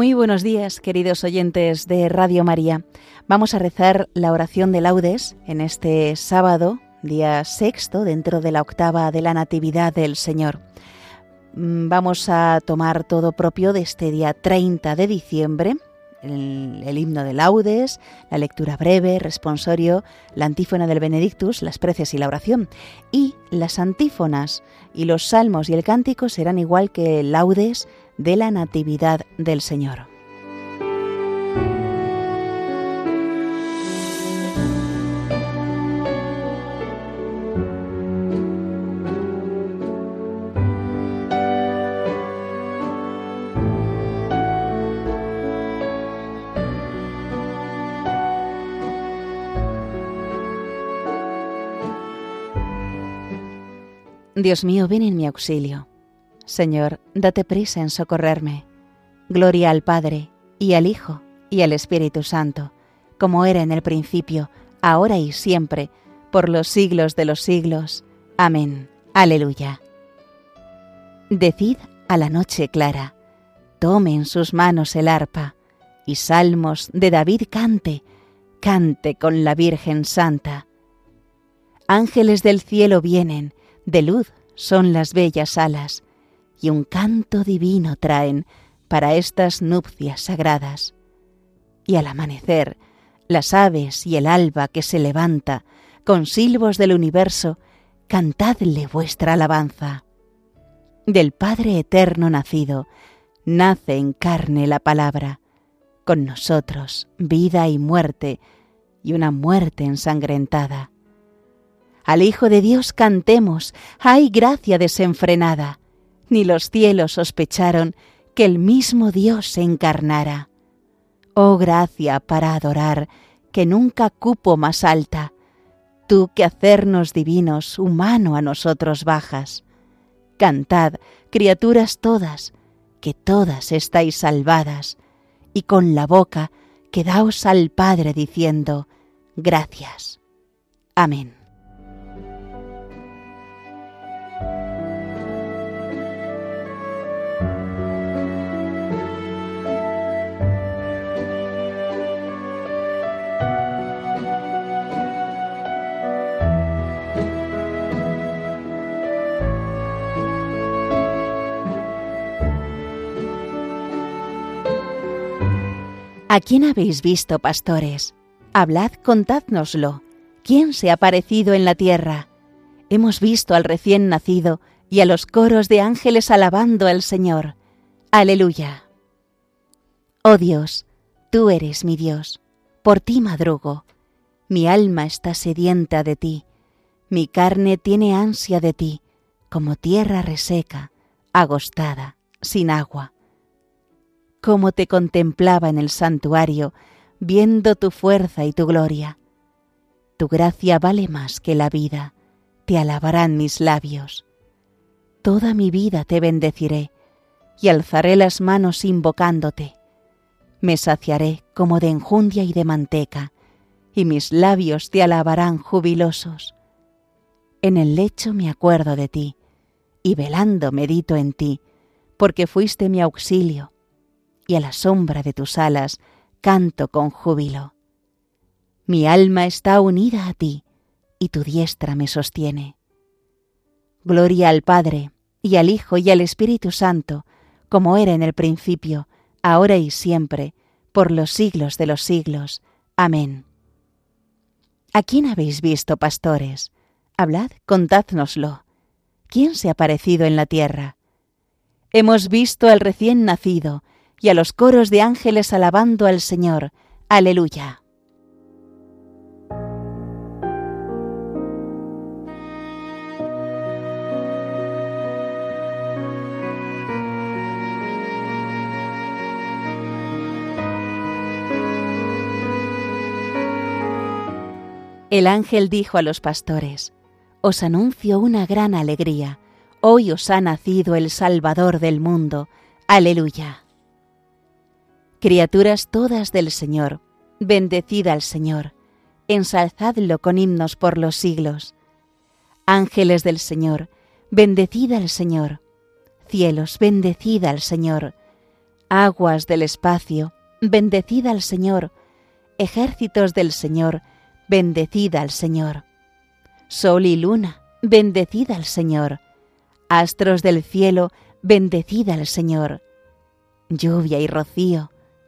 Muy buenos días, queridos oyentes de Radio María. Vamos a rezar la oración de laudes en este sábado, día sexto, dentro de la octava de la Natividad del Señor. Mm, vamos a tomar todo propio de este día 30 de diciembre, el, el, himno de laudes, la lectura breve, responsorio, la antífona del Benedictus, las preces y la oración. Y las antífonas y los salmos y el cántico serán igual que laudes de la Natividad del Señor. Dios mío, ven en mi auxilio. Señor, date prisa en socorrerme. Gloria al Padre, y al Hijo, y al Espíritu Santo, como era en el principio, ahora y siempre, por los siglos de los siglos. Amén. Aleluya. Decid a la noche clara, tome en sus manos el arpa, y salmos de David cante, cante con la Virgen Santa. Ángeles del cielo vienen, de luz son las bellas alas, y un canto divino traen para estas nupcias sagradas. Y al amanecer, las aves y el alba que se levanta, con silbos del universo, cantadle vuestra alabanza. Del Padre Eterno nacido, nace en carne la palabra, con nosotros vida y muerte, y una muerte ensangrentada. Al Hijo de Dios cantemos, hay gracia desenfrenada ni los cielos sospecharon que el mismo Dios se encarnara. Oh gracia para adorar, que nunca cupo más alta, tú que hacernos divinos, humano a nosotros bajas. Cantad, criaturas todas, que todas estáis salvadas, y con la boca quedaos al Padre diciendo, gracias. Amén. ¿A quién habéis visto, pastores? Hablad, contádnoslo. ¿Quién se ha parecido en la tierra? Hemos visto al recién nacido y a los coros de ángeles alabando al Señor. Aleluya. Oh Dios, tú eres mi Dios, por ti madrugo. Mi alma está sedienta de ti, mi carne tiene ansia de ti, como tierra reseca, agostada, sin agua cómo te contemplaba en el santuario, viendo tu fuerza y tu gloria. Tu gracia vale más que la vida, te alabarán mis labios. Toda mi vida te bendeciré y alzaré las manos invocándote. Me saciaré como de enjundia y de manteca, y mis labios te alabarán jubilosos. En el lecho me acuerdo de ti, y velando medito en ti, porque fuiste mi auxilio y a la sombra de tus alas canto con júbilo. Mi alma está unida a ti, y tu diestra me sostiene. Gloria al Padre, y al Hijo, y al Espíritu Santo, como era en el principio, ahora y siempre, por los siglos de los siglos. Amén. ¿A quién habéis visto, pastores? Hablad, contádnoslo. ¿Quién se ha parecido en la tierra? Hemos visto al recién nacido, y a los coros de ángeles alabando al Señor. Aleluya. El ángel dijo a los pastores, Os anuncio una gran alegría, hoy os ha nacido el Salvador del mundo. Aleluya. Criaturas todas del Señor, bendecid al Señor, ensalzadlo con himnos por los siglos. Ángeles del Señor, bendecid al Señor. Cielos, bendecid al Señor. Aguas del espacio, bendecid al Señor. Ejércitos del Señor, bendecid al Señor. Sol y luna, bendecid al Señor. Astros del cielo, bendecid al Señor. Lluvia y rocío,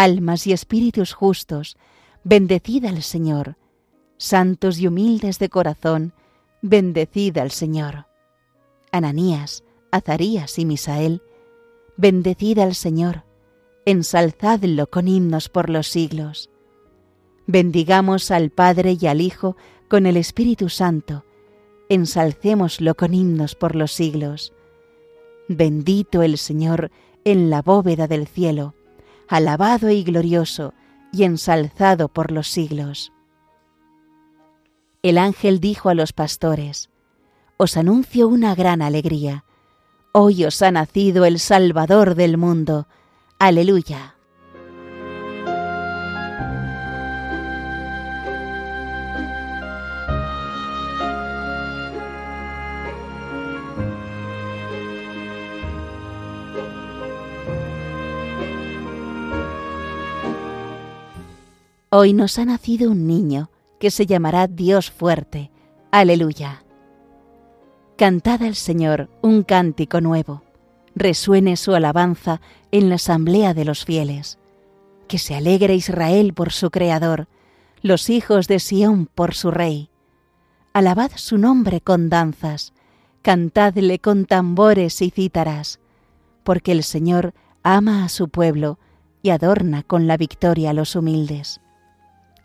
Almas y espíritus justos, bendecid al Señor. Santos y humildes de corazón, bendecid al Señor. Ananías, Azarías y Misael, bendecid al Señor, ensalzadlo con himnos por los siglos. Bendigamos al Padre y al Hijo con el Espíritu Santo, ensalcémoslo con himnos por los siglos. Bendito el Señor en la bóveda del cielo, alabado y glorioso y ensalzado por los siglos. El ángel dijo a los pastores, Os anuncio una gran alegría. Hoy os ha nacido el Salvador del mundo. Aleluya. Hoy nos ha nacido un niño que se llamará Dios fuerte. Aleluya. Cantad al Señor un cántico nuevo. Resuene su alabanza en la asamblea de los fieles. Que se alegre Israel por su Creador, los hijos de Sión por su Rey. Alabad su nombre con danzas, cantadle con tambores y cítaras, porque el Señor ama a su pueblo y adorna con la victoria a los humildes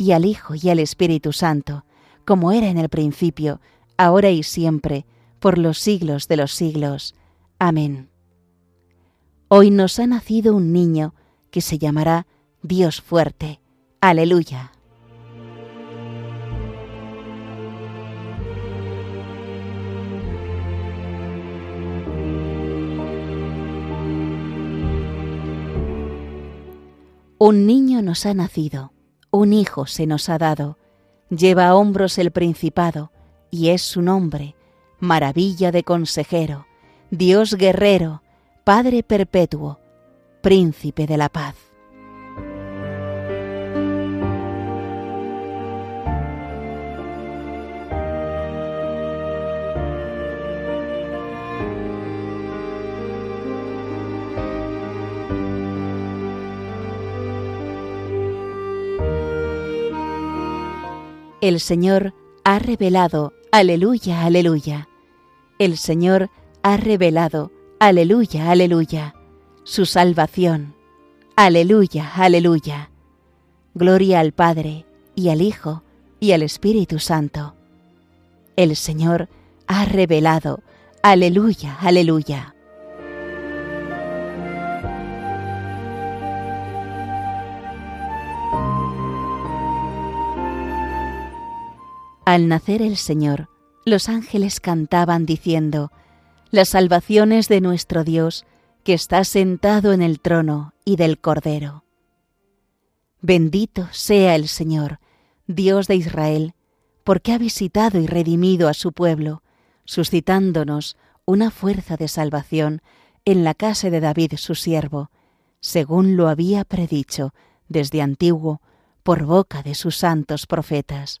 y al Hijo y al Espíritu Santo, como era en el principio, ahora y siempre, por los siglos de los siglos. Amén. Hoy nos ha nacido un niño que se llamará Dios fuerte. Aleluya. Un niño nos ha nacido un hijo se nos ha dado, lleva a hombros el principado, y es su nombre, maravilla de consejero, Dios guerrero, Padre perpetuo, príncipe de la paz. El Señor ha revelado, aleluya, aleluya. El Señor ha revelado, aleluya, aleluya, su salvación. Aleluya, aleluya. Gloria al Padre, y al Hijo, y al Espíritu Santo. El Señor ha revelado. Aleluya, aleluya. Al nacer el Señor, los ángeles cantaban diciendo, Las salvaciones de nuestro Dios, que está sentado en el trono y del Cordero. Bendito sea el Señor, Dios de Israel, porque ha visitado y redimido a su pueblo, suscitándonos una fuerza de salvación en la casa de David su siervo, según lo había predicho desde antiguo por boca de sus santos profetas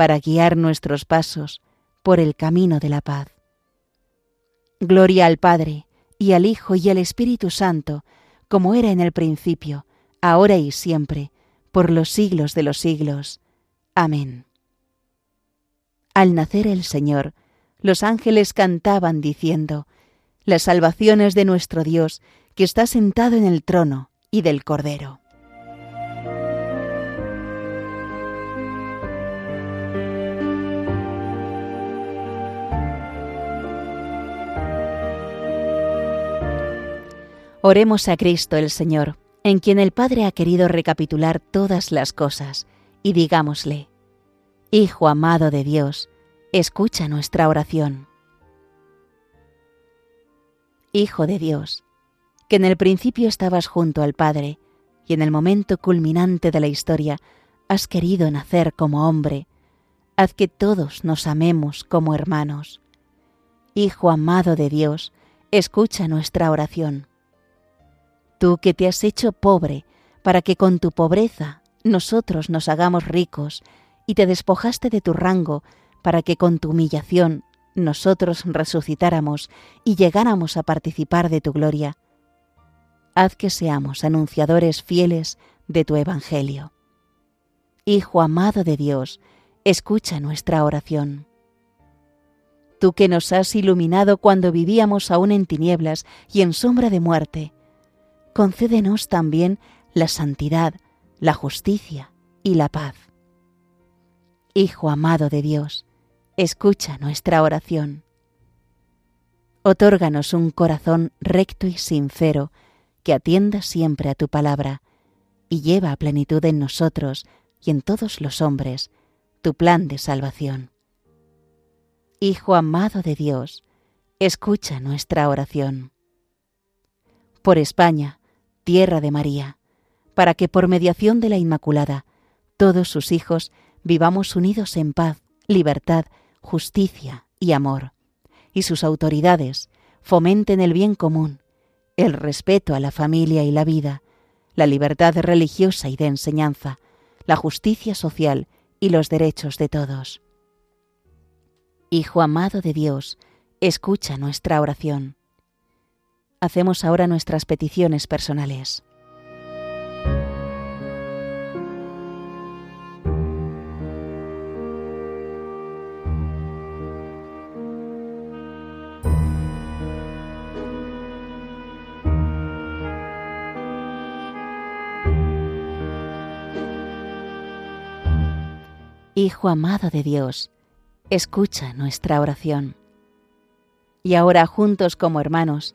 para guiar nuestros pasos por el camino de la paz. Gloria al Padre, y al Hijo, y al Espíritu Santo, como era en el principio, ahora y siempre, por los siglos de los siglos. Amén. Al nacer el Señor, los ángeles cantaban diciendo, Las salvaciones de nuestro Dios, que está sentado en el trono, y del Cordero. Oremos a Cristo el Señor, en quien el Padre ha querido recapitular todas las cosas, y digámosle, Hijo amado de Dios, escucha nuestra oración. Hijo de Dios, que en el principio estabas junto al Padre, y en el momento culminante de la historia has querido nacer como hombre, haz que todos nos amemos como hermanos. Hijo amado de Dios, escucha nuestra oración tú que te has hecho pobre, para que con tu pobreza nosotros nos hagamos ricos, y te despojaste de tu rango, para que con tu humillación nosotros resucitáramos y llegáramos a participar de tu gloria. Haz que seamos anunciadores fieles de tu Evangelio. Hijo amado de Dios, escucha nuestra oración. Tú que nos has iluminado cuando vivíamos aún en tinieblas y en sombra de muerte, concédenos también la santidad, la justicia y la paz. Hijo amado de Dios, escucha nuestra oración. Otórganos un corazón recto y sincero que atienda siempre a tu palabra y lleva a plenitud en nosotros y en todos los hombres tu plan de salvación. Hijo amado de Dios, escucha nuestra oración. Por España, tierra de María, para que por mediación de la Inmaculada todos sus hijos vivamos unidos en paz, libertad, justicia y amor, y sus autoridades fomenten el bien común, el respeto a la familia y la vida, la libertad religiosa y de enseñanza, la justicia social y los derechos de todos. Hijo amado de Dios, escucha nuestra oración hacemos ahora nuestras peticiones personales. Hijo amado de Dios, escucha nuestra oración. Y ahora juntos como hermanos,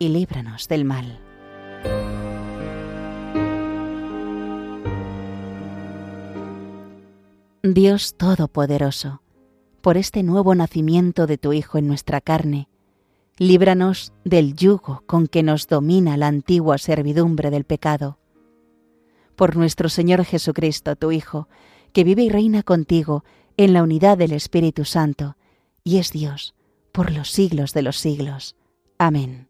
y líbranos del mal. Dios Todopoderoso, por este nuevo nacimiento de tu Hijo en nuestra carne, líbranos del yugo con que nos domina la antigua servidumbre del pecado. Por nuestro Señor Jesucristo, tu Hijo, que vive y reina contigo en la unidad del Espíritu Santo, y es Dios por los siglos de los siglos. Amén.